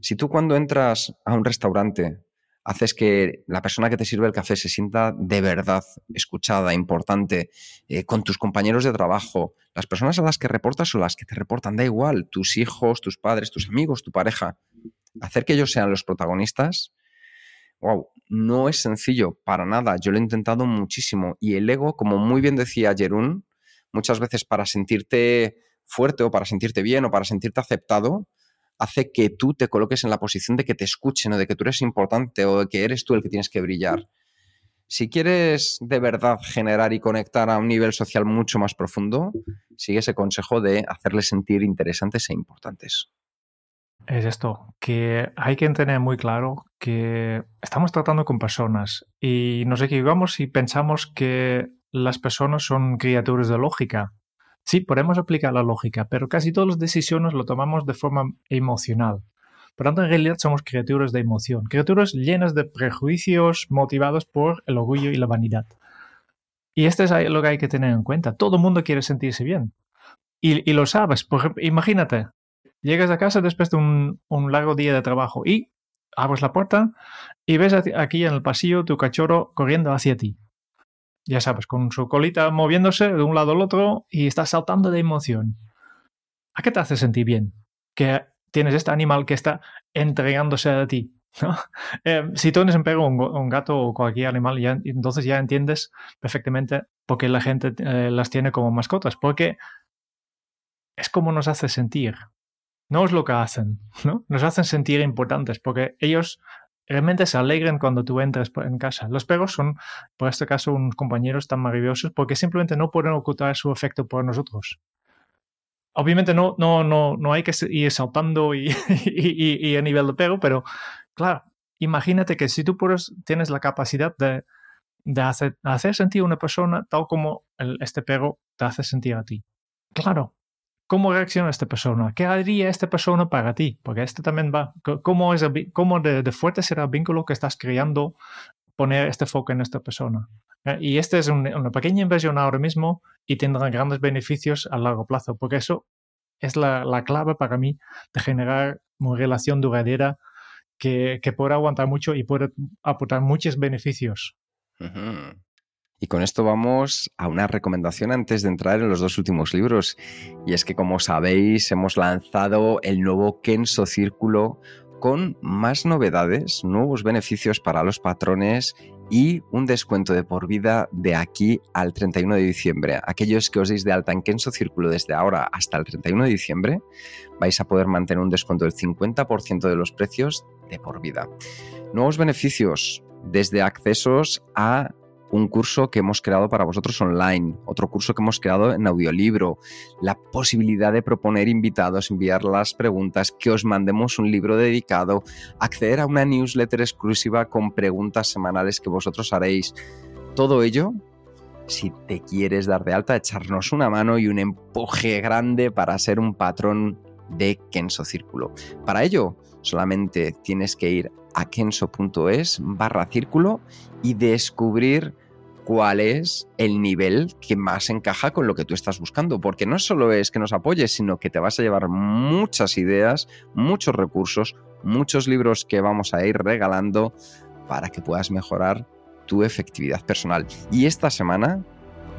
S1: Si tú cuando entras a un restaurante haces que la persona que te sirve el café se sienta de verdad escuchada, importante, eh, con tus compañeros de trabajo, las personas a las que reportas o las que te reportan, da igual, tus hijos, tus padres, tus amigos, tu pareja, hacer que ellos sean los protagonistas, wow, no es sencillo, para nada. Yo lo he intentado muchísimo. Y el ego, como muy bien decía Jerún, muchas veces para sentirte fuerte o para sentirte bien o para sentirte aceptado, hace que tú te coloques en la posición de que te escuchen o de que tú eres importante o de que eres tú el que tienes que brillar. Si quieres de verdad generar y conectar a un nivel social mucho más profundo, sigue ese consejo de hacerles sentir interesantes e importantes.
S2: Es esto, que hay que tener muy claro que estamos tratando con personas y nos equivocamos si pensamos que las personas son criaturas de lógica. Sí, podemos aplicar la lógica, pero casi todas las decisiones lo tomamos de forma emocional. Por tanto, en realidad somos criaturas de emoción, criaturas llenas de prejuicios motivados por el orgullo y la vanidad. Y esto es lo que hay que tener en cuenta. Todo el mundo quiere sentirse bien. Y, lo sabes. Por imagínate, llegas a casa después de un, largo día de trabajo y abres la puerta y ves aquí en el pasillo tu cachorro corriendo hacia ti. Ya sabes, con su colita moviéndose de un lado al otro y está saltando de emoción. ¿A qué te hace sentir bien? Que tienes este animal que está entregándose a ti. Eh, si tú tienes un un, gato o cualquier animal, entonces ya entiendes perfectamente por qué la gente eh, las tiene como mascotas, porque es como nos hace sentir. No es lo que hacen, ¿no? Nos hacen sentir importantes, porque ellos realmente se alegran cuando tú entras en casa. Los perros son, por este caso, unos compañeros tan maravillosos porque simplemente no pueden ocultar su afecto por nosotros obviamente no, no, no, no hay que ir saltando y, y, a nivel de perro, pero claro, imagínate que si tú tienes la capacidad de, de hacer, hacer, sentir a una persona tal como este perro te hace sentir a ti. Claro, ¿cómo reacciona esta persona? ¿Qué haría esta persona para ti? Porque esto también va, ¿cómo, es cómo de, de, fuerte será el vínculo que estás creando poner este foco en esta persona? Eh, y esta es una pequeña inversión ahora mismo y tendrá grandes beneficios a largo plazo, porque eso es la, clave para mí de generar una relación duradera que, que pueda aguantar mucho y puede aportar muchos beneficios.
S1: Y con esto vamos a una recomendación antes de entrar en los dos últimos libros. Y es que, como sabéis, hemos lanzado el nuevo Kenso Círculo con más novedades, nuevos beneficios para los patrones y un descuento de por vida de aquí al 31 de diciembre. Aquellos que os deis de alta en Kenso Círculo desde ahora hasta el 31 de diciembre vais a poder mantener un descuento del 50% de los precios de por vida. Nuevos beneficios desde accesos a un curso que hemos creado para vosotros online, otro curso que hemos creado en audiolibro, la posibilidad de proponer invitados, enviar las preguntas, que os mandemos un libro dedicado, acceder a una newsletter exclusiva con preguntas semanales que vosotros haréis. Todo ello, si te quieres dar de alta, echarnos una mano y un empuje grande para ser un patrón de Kenso Círculo. Para ello, solamente tienes que ir a kenso.es barra círculo y descubrir cuál es el nivel que más encaja con lo que tú estás buscando, porque no solo es que nos apoyes, sino que te vas a llevar muchas ideas, muchos recursos, muchos libros que vamos a ir regalando para que puedas mejorar tu efectividad personal. Y esta semana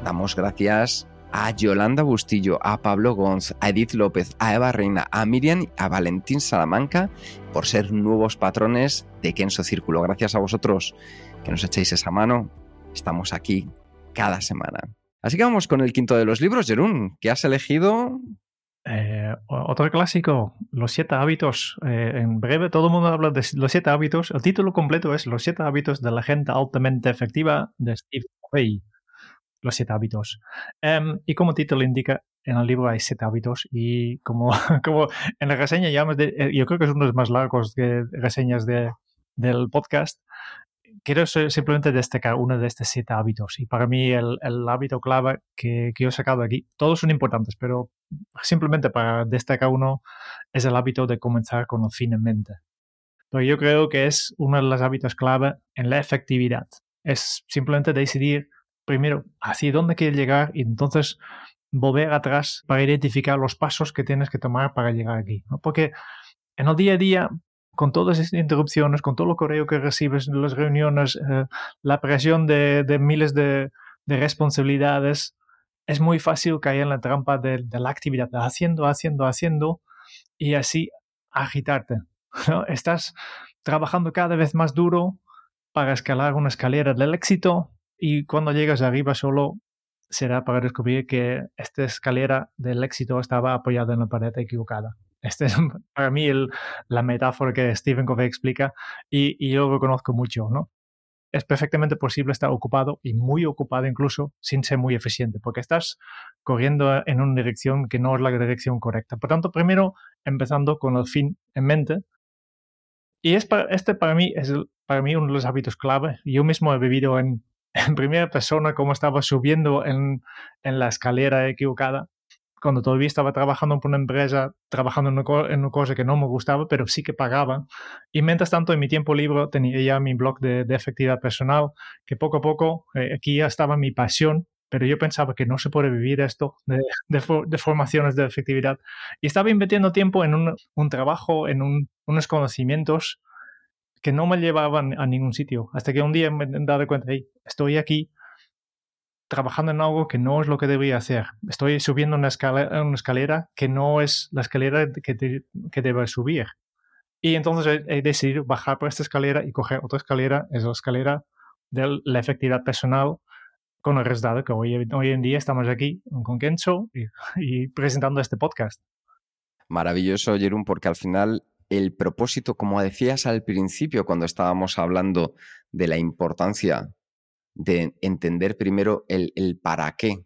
S1: damos gracias a Yolanda Bustillo, a Pablo Gonz, a Edith López, a Eva Reina, a Miriam y a Valentín Salamanca por ser nuevos patrones de Kenso Círculo. Gracias a vosotros que nos echéis esa mano estamos aquí cada semana. Así que vamos con el quinto de los libros, Jerún, que has elegido.
S2: Eh, otro clásico, Los siete hábitos. Eh, en breve, todo el mundo habla de los siete hábitos. El título completo es Los siete hábitos de la gente altamente efectiva de Steve Covey. Los siete hábitos. Em, y como título indica, en el libro hay siete hábitos y como, como en la reseña ya de, eh, yo creo que es uno de los más largos de reseñas de, del podcast, quiero simplemente destacar uno de estos siete hábitos. Y para mí el, hábito clave que, que, yo he sacado aquí, todos son importantes, pero simplemente para destacar uno es el hábito de comenzar con el fin en mente. Pero yo creo que es uno de los hábitos clave en la efectividad. Es simplemente decidir primero hacia dónde quieres llegar y entonces volver atrás para identificar los pasos que tienes que tomar para llegar aquí. Porque en el día a día con todas estas interrupciones, con todo lo correo que recibes las reuniones, eh, la presión de, miles de, responsabilidades, es muy fácil caer en la trampa de, la actividad, haciendo, haciendo, haciendo y así agitarte. Estás trabajando cada vez más duro para escalar una escalera del éxito y cuando llegas arriba solo será para descubrir que esta escalera del éxito estaba apoyada en la pared equivocada. Esta es para mí la metáfora que Stephen Covey explica y, y, yo lo conozco mucho, ¿no? Es perfectamente posible estar ocupado y muy ocupado incluso sin ser muy eficiente, porque estás corriendo en una dirección que no es la dirección correcta. Por tanto, primero empezando con el fin en mente. Y es para, este para mí es para mí uno de los hábitos clave. Yo mismo he vivido en, en primera persona cómo estaba subiendo en, en la escalera equivocada cuando todavía estaba trabajando por una empresa, trabajando en una, cosa que no me gustaba, pero sí que pagaba. Y mientras tanto, en mi tiempo libre tenía ya mi blog de, efectividad personal, que poco a poco, eh, aquí ya estaba mi pasión, pero yo pensaba que no se puede vivir esto de, formaciones de efectividad. Y estaba invirtiendo tiempo en un, trabajo, en un, unos conocimientos que no me llevaban a ningún sitio. Hasta que un día me he dado cuenta, hey, estoy aquí trabajando en algo que no es lo que debería hacer. Estoy subiendo una escalera, una escalera que no es la escalera que, que debe subir. Y entonces he, decidido bajar por esta escalera y coger otra escalera, es la escalera de la efectividad personal, con el resultado que hoy, hoy en día estamos aquí con Kenzo y, y presentando este podcast.
S1: Maravilloso, Jerón, porque al final el propósito, como decías al principio cuando estábamos hablando de la importancia de entender primero el, el para qué,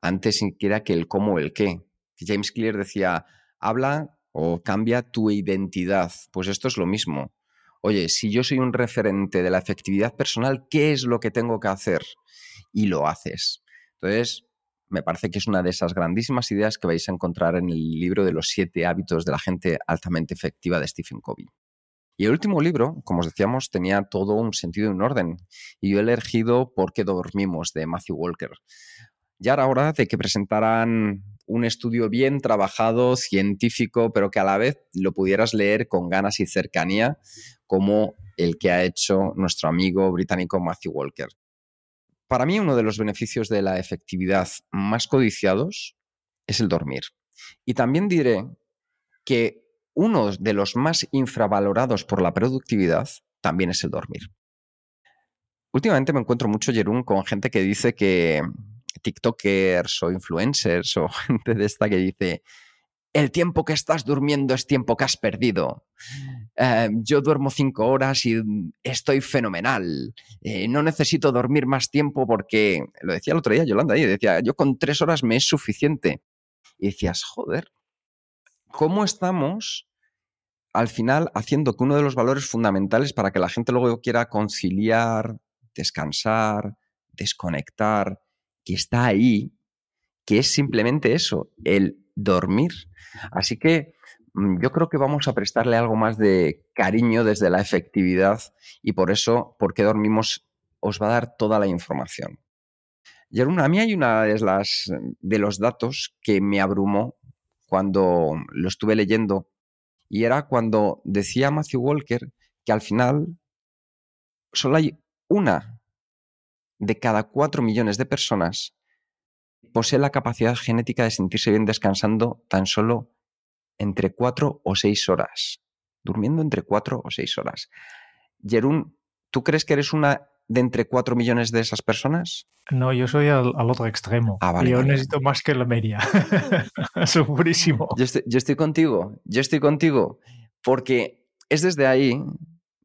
S1: antes siquiera que el cómo o el qué. James Clear decía, habla o cambia tu identidad. Pues esto es lo mismo. Oye, si yo soy un referente de la efectividad personal, ¿qué es lo que tengo que hacer? Y lo haces. Entonces, me parece que es una de esas grandísimas ideas que vais a encontrar en el libro de los siete hábitos de la gente altamente efectiva de Stephen Covey. Y el último libro, como os decíamos, tenía todo un sentido y un orden. Y yo he elegido Por qué dormimos, de Matthew Walker. Ya era hora de que presentaran un estudio bien trabajado, científico, pero que a la vez lo pudieras leer con ganas y cercanía, como el que ha hecho nuestro amigo británico Matthew Walker. Para mí, uno de los beneficios de la efectividad más codiciados es el dormir. Y también diré que uno de los más infravalorados por la productividad también es el dormir. Últimamente me encuentro mucho, Jerún, con gente que dice que TikTokers o influencers o gente de esta que dice, el tiempo que estás durmiendo es tiempo que has perdido. Eh, yo duermo cinco horas y estoy fenomenal. Eh, no necesito dormir más tiempo porque, lo decía el otro día Yolanda, y decía, yo con tres horas me es suficiente. Y decías, joder, ¿cómo estamos al final haciendo que uno de los valores fundamentales para que la gente luego quiera conciliar, descansar, desconectar, que está ahí, que es simplemente eso, el dormir. Así que mm, yo creo que vamos a prestarle algo más de cariño desde la efectividad y por eso, porque dormimos, os va a dar toda la información. Y a mí hay una de, las, de los datos que me abrumó cuando lo estuve leyendo y era cuando decía Matthew Walker que al final solo hay una de cada cuatro millones de personas posee la capacidad genética de sentirse bien descansando tan solo entre cuatro o seis horas. Durmiendo entre cuatro o seis horas. Jerún, ¿tú crees que eres una de entre 4 millones de esas personas?
S2: No, yo soy al, otro extremo. Ah, yo necesito más que la media. Segurísimo.
S1: Yo estoy, yo estoy contigo, yo estoy contigo, porque es desde ahí,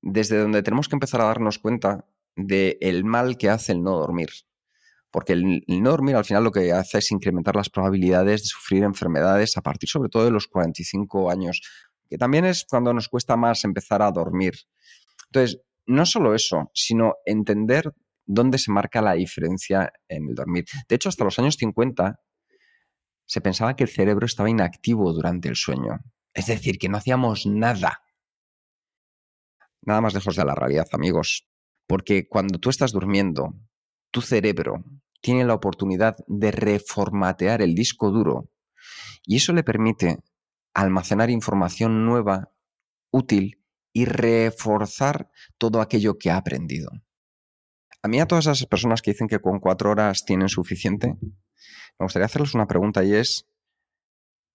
S1: desde donde tenemos que empezar a darnos cuenta del mal que hace el no dormir. Porque el, el, no dormir al final lo que hace es incrementar las probabilidades de sufrir enfermedades a partir sobre todo de los 45 años, que también es cuando nos cuesta más empezar a dormir. Entonces, no solo eso, sino entender dónde se marca la diferencia en el dormir. De hecho, hasta los años 50 se pensaba que el cerebro estaba inactivo durante el sueño. Es decir, que no hacíamos nada. Nada más lejos de la realidad, amigos. Porque cuando tú estás durmiendo, tu cerebro tiene la oportunidad de reformatear el disco duro y eso le permite almacenar información nueva, útil y reforzar todo aquello que ha aprendido. A mí a todas esas personas que dicen que con cuatro horas tienen suficiente, me gustaría hacerles una pregunta y es,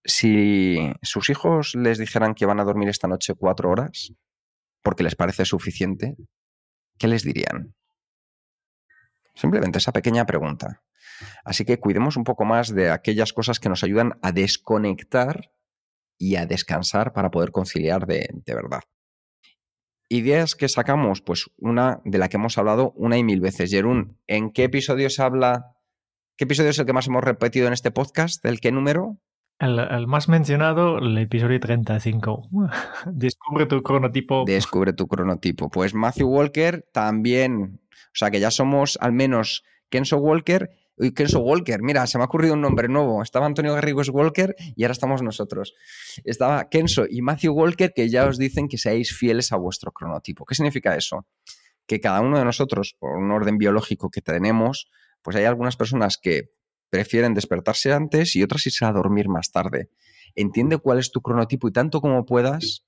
S1: si sus hijos les dijeran que van a dormir esta noche cuatro horas, porque les parece suficiente, ¿qué les dirían? Simplemente esa pequeña pregunta. Así que cuidemos un poco más de aquellas cosas que nos ayudan a desconectar y a descansar para poder conciliar de, verdad. Ideas que sacamos, pues una de la que hemos hablado una y mil veces. Jerún, ¿en qué episodio se habla? ¿Qué episodio es el que más hemos repetido en este podcast? ¿Del qué número?
S2: El, más mencionado, el episodio 35. Descubre tu cronotipo.
S1: Descubre tu cronotipo. Pues Matthew Walker también. O sea que ya somos al menos Kenzo Walker Kenzo Walker, mira, se me ha ocurrido un nombre nuevo. Estaba Antonio Garrigos Walker y ahora estamos nosotros. Estaba Kenzo y Matthew Walker que ya os dicen que seáis fieles a vuestro cronotipo. ¿Qué significa eso? Que cada uno de nosotros, por un orden biológico que tenemos, pues hay algunas personas que prefieren despertarse antes y otras irse a dormir más tarde. Entiende cuál es tu cronotipo y tanto como puedas,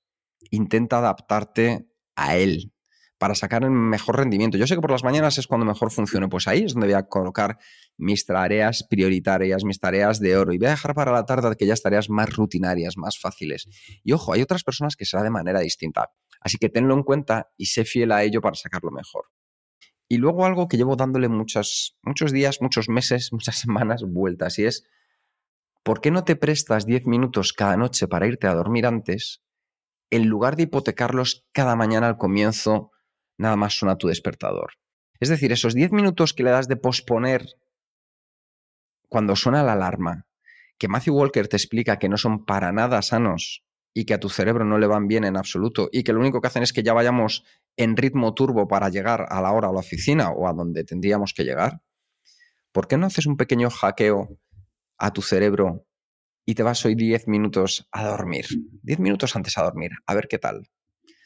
S1: intenta adaptarte a él para sacar el mejor rendimiento. Yo sé que por las mañanas es cuando mejor funciona, pues ahí es donde voy a colocar mis tareas prioritarias, mis tareas de oro y voy a dejar para la tarde aquellas tareas más rutinarias, más fáciles. Y ojo, hay otras personas que será de manera distinta. Así que tenlo en cuenta y sé fiel a ello para sacarlo mejor. Y luego algo que llevo dándole muchos, muchos días, muchos meses, muchas semanas vueltas y es, ¿por qué no te prestas 10 minutos cada noche para irte a dormir antes en lugar de hipotecarlos cada mañana al comienzo nada más suena tu despertador. Es decir, esos 10 minutos que le das de posponer cuando suena la alarma, que Matthew Walker te explica que no son para nada sanos y que a tu cerebro no le van bien en absoluto y que lo único que hacen es que ya vayamos en ritmo turbo para llegar a la hora a la oficina o a donde tendríamos que llegar, ¿por qué no haces un pequeño hackeo a tu cerebro y te vas hoy 10 minutos a dormir? 10 minutos antes a dormir, a ver qué tal.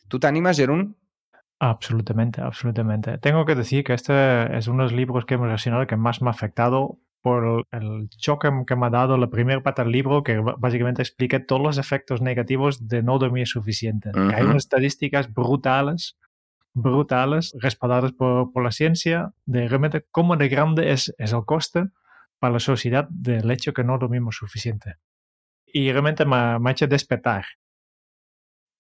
S1: ¿Tú te animas, Jerún?
S2: Absolutamente, absolutamente. Tengo que decir que este es uno de los libros que hemos reseñado que más me ha afectado por el choque que me ha dado la primera parte del libro, que básicamente explica todos los efectos negativos de no dormir suficiente. Hay unas estadísticas brutales, brutales, respaldadas por, por, la ciencia, de realmente cómo de grande es, es el coste para la sociedad del hecho que no dormimos suficiente. Y realmente me, me ha hecho despertar.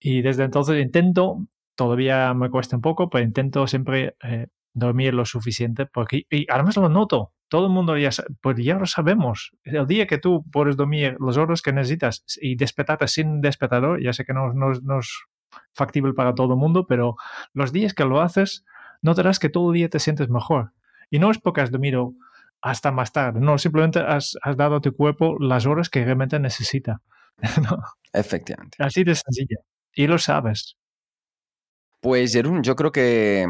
S2: Y desde entonces intento todavía me cuesta un poco, pero intento siempre eh, dormir lo suficiente porque, y además lo noto, todo el mundo ya, pues ya lo sabemos. El día que tú puedes dormir los horas que necesitas y despertarte sin despertador, ya sé que no, no, no, es factible para todo el mundo, pero los días que lo haces, notarás que todo el día te sientes mejor. Y no es porque has dormido hasta más tarde, no, simplemente has, has dado a tu cuerpo las horas que realmente necesita.
S1: Efectivamente.
S2: Así de sencillo. Y lo sabes.
S1: Pues Jerún, yo creo que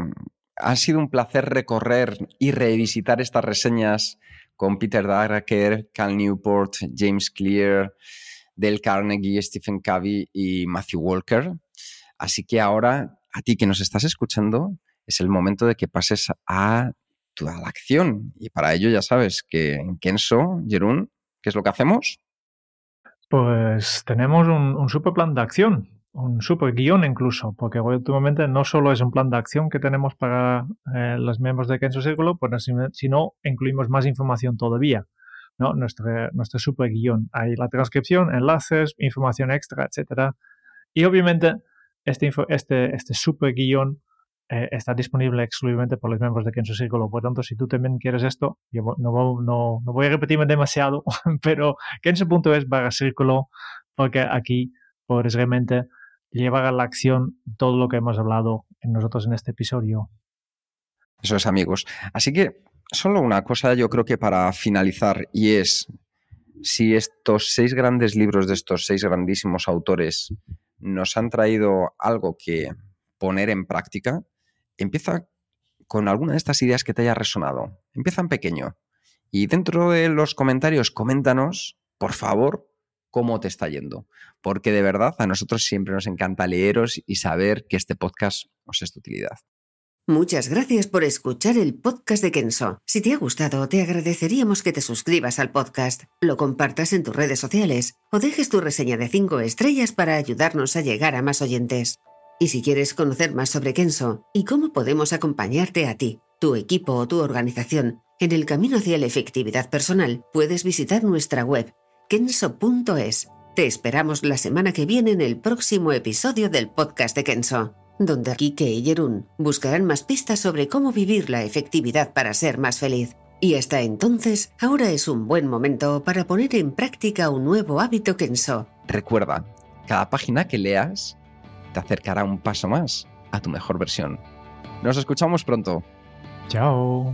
S1: ha sido un placer recorrer y revisitar estas reseñas con Peter Drucker, Cal Newport, James Clear, Dale Carnegie, Stephen Covey y Matthew Walker. Así que ahora, a ti que nos estás escuchando, es el momento de que pases a, la acción. Y para ello ya sabes que en Kenso, Jerún, ¿qué es lo que hacemos?
S2: Pues tenemos un super plan de acción un super guion incluso, porque últimamente no solo es un plan de acción que tenemos para eh, los miembros de Kenzo Círculo, pues, sino incluimos más información todavía. ¿no? Nuestro, nuestro super guion. Hay la transcripción, enlaces, información extra, etc. Y obviamente este, este, este super guion eh, está disponible exclusivamente por los miembros de Kenzo Círculo. Por tanto, si tú también quieres esto, yo no, no, no voy a repetirme demasiado, pero kenzo.es barra círculo, porque aquí puedes realmente llevar a la acción todo lo que hemos hablado nosotros en este episodio.
S1: Eso es, amigos. Así que solo una cosa yo creo que para finalizar, y es si estos seis grandes libros de estos seis grandísimos autores nos han traído algo que poner en práctica, empieza con alguna de estas ideas que te haya resonado. Empieza en pequeño. Y dentro de los comentarios, coméntanos, por favor, cómo te está yendo. Porque de verdad a nosotros siempre nos encanta leeros y saber que este podcast os es de utilidad.
S4: Muchas gracias por escuchar el podcast de Kenso. Si te ha gustado, te agradeceríamos que te suscribas al podcast, lo compartas en tus redes sociales o dejes tu reseña de 5 estrellas para ayudarnos a llegar a más oyentes. Y si quieres conocer más sobre Kenso y cómo podemos acompañarte a ti, tu equipo o tu organización en el camino hacia la efectividad personal, puedes visitar nuestra web kenso.es. Te esperamos la semana que viene en el próximo episodio del podcast de Kenso. donde Kike y Jerún buscarán más pistas sobre cómo vivir la efectividad para ser más feliz. Y hasta entonces, ahora es un buen momento para poner en práctica un nuevo hábito Kenso.
S1: Recuerda, cada página que leas te acercará un paso más a tu mejor versión. Nos escuchamos pronto.
S2: Chao.